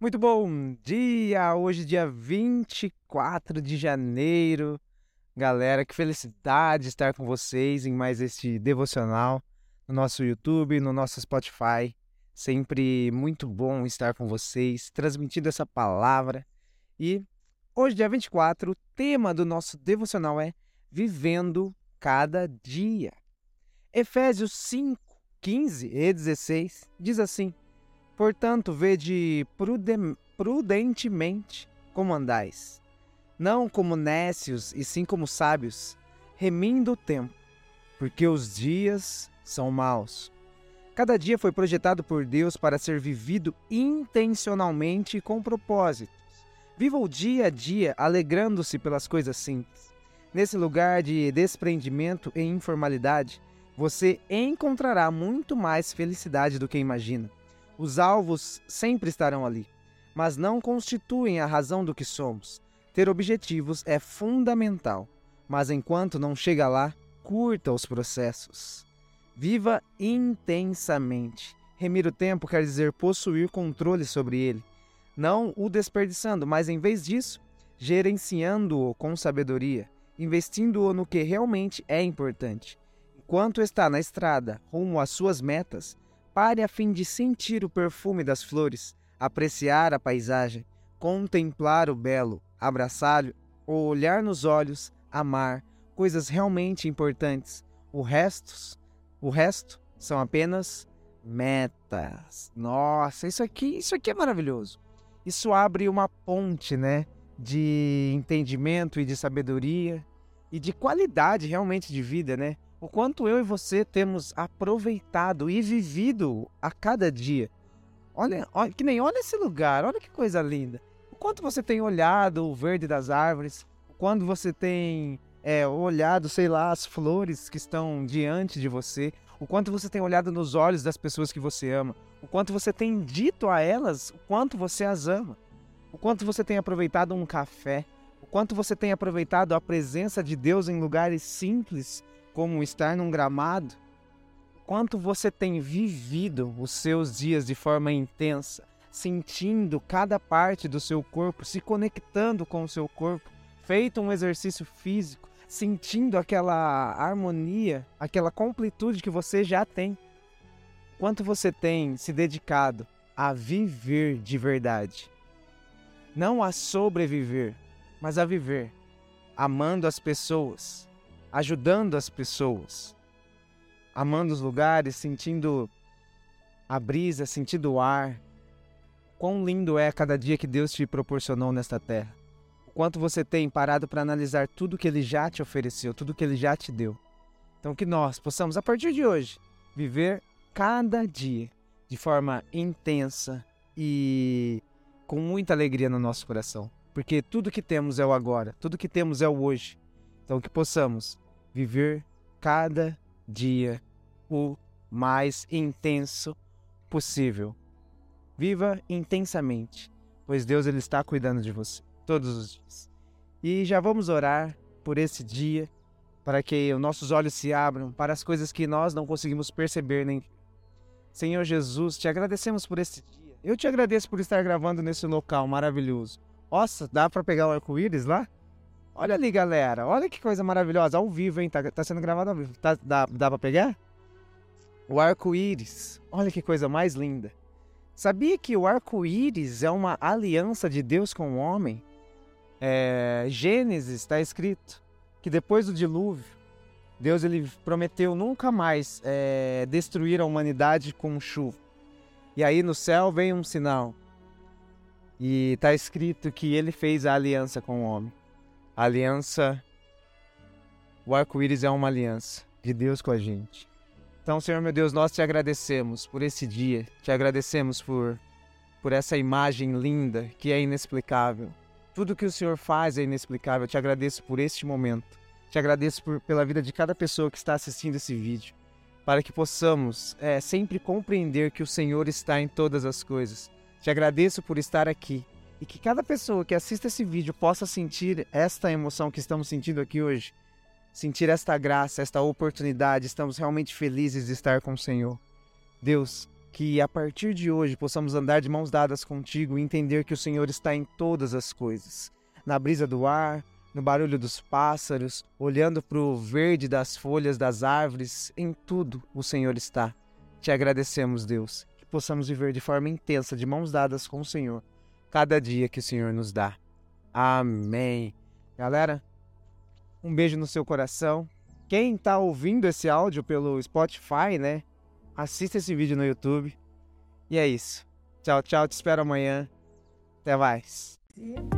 Muito bom dia! Hoje, dia 24 de janeiro. Galera, que felicidade estar com vocês em mais este devocional no nosso YouTube, no nosso Spotify. Sempre muito bom estar com vocês, transmitindo essa palavra. E hoje, dia 24, o tema do nosso devocional é Vivendo Cada Dia. Efésios 5, 15 e 16 diz assim. Portanto, vede prudentemente como andais, não como nécios, e sim como sábios, remindo o tempo, porque os dias são maus. Cada dia foi projetado por Deus para ser vivido intencionalmente e com propósitos. Viva o dia a dia alegrando-se pelas coisas simples. Nesse lugar de desprendimento e informalidade, você encontrará muito mais felicidade do que imagina. Os alvos sempre estarão ali, mas não constituem a razão do que somos. Ter objetivos é fundamental, mas enquanto não chega lá, curta os processos. Viva intensamente. Remir o tempo quer dizer possuir controle sobre ele, não o desperdiçando, mas em vez disso, gerenciando-o com sabedoria, investindo-o no que realmente é importante. Enquanto está na estrada rumo às suas metas, Pare a fim de sentir o perfume das flores, apreciar a paisagem, contemplar o belo, abraçar-lhe, ou olhar nos olhos, amar, coisas realmente importantes. O resto, o resto são apenas metas. Nossa, isso aqui, isso aqui é maravilhoso. Isso abre uma ponte, né, de entendimento e de sabedoria e de qualidade realmente de vida, né? O quanto eu e você temos aproveitado e vivido a cada dia. Olha, olha, que nem olha esse lugar, olha que coisa linda. O quanto você tem olhado o verde das árvores, o quanto você tem é, olhado, sei lá, as flores que estão diante de você, o quanto você tem olhado nos olhos das pessoas que você ama, o quanto você tem dito a elas o quanto você as ama, o quanto você tem aproveitado um café, o quanto você tem aproveitado a presença de Deus em lugares simples como estar num gramado, quanto você tem vivido os seus dias de forma intensa, sentindo cada parte do seu corpo, se conectando com o seu corpo, feito um exercício físico, sentindo aquela harmonia, aquela completude que você já tem. Quanto você tem se dedicado a viver de verdade. Não a sobreviver, mas a viver, amando as pessoas, ajudando as pessoas, amando os lugares, sentindo a brisa, sentindo o ar. Quão lindo é cada dia que Deus te proporcionou nesta terra. O quanto você tem parado para analisar tudo que Ele já te ofereceu, tudo que Ele já te deu. Então, que nós possamos, a partir de hoje, viver cada dia de forma intensa e com muita alegria no nosso coração. Porque tudo que temos é o agora, tudo que temos é o hoje. Então, que possamos viver cada dia o mais intenso possível. Viva intensamente, pois Deus ele está cuidando de você todos os dias. E já vamos orar por esse dia, para que os nossos olhos se abram para as coisas que nós não conseguimos perceber nem Senhor Jesus, te agradecemos por esse dia. Eu te agradeço por estar gravando nesse local maravilhoso. Nossa, dá para pegar o arco-íris lá? Olha ali, galera. Olha que coisa maravilhosa. Ao vivo, hein? Tá, tá sendo gravado ao vivo. Tá, dá, dá pra pegar? O arco-íris. Olha que coisa mais linda. Sabia que o arco-íris é uma aliança de Deus com o homem? É, Gênesis está escrito que depois do dilúvio, Deus ele prometeu nunca mais é, destruir a humanidade com chuva. E aí no céu vem um sinal. E está escrito que ele fez a aliança com o homem aliança. O arco-íris é uma aliança de Deus com a gente. Então, Senhor meu Deus, nós te agradecemos por esse dia, te agradecemos por, por essa imagem linda que é inexplicável. Tudo que o Senhor faz é inexplicável. Eu te agradeço por este momento. Te agradeço por, pela vida de cada pessoa que está assistindo esse vídeo, para que possamos é, sempre compreender que o Senhor está em todas as coisas. Te agradeço por estar aqui e que cada pessoa que assista esse vídeo possa sentir esta emoção que estamos sentindo aqui hoje, sentir esta graça, esta oportunidade. Estamos realmente felizes de estar com o Senhor. Deus, Que a partir de hoje possamos andar de mãos dadas contigo e entender que o Senhor está em todas as coisas na brisa do ar, no barulho dos pássaros, olhando para o verde das folhas das árvores, em tudo o Senhor está. Te agradecemos, Deus, que possamos viver de forma intensa, de mãos dadas com o Senhor, cada dia que o Senhor nos dá. Amém. Galera, um beijo no seu coração. Quem está ouvindo esse áudio pelo Spotify, né? Assista esse vídeo no YouTube. E é isso. Tchau, tchau. Te espero amanhã. Até mais.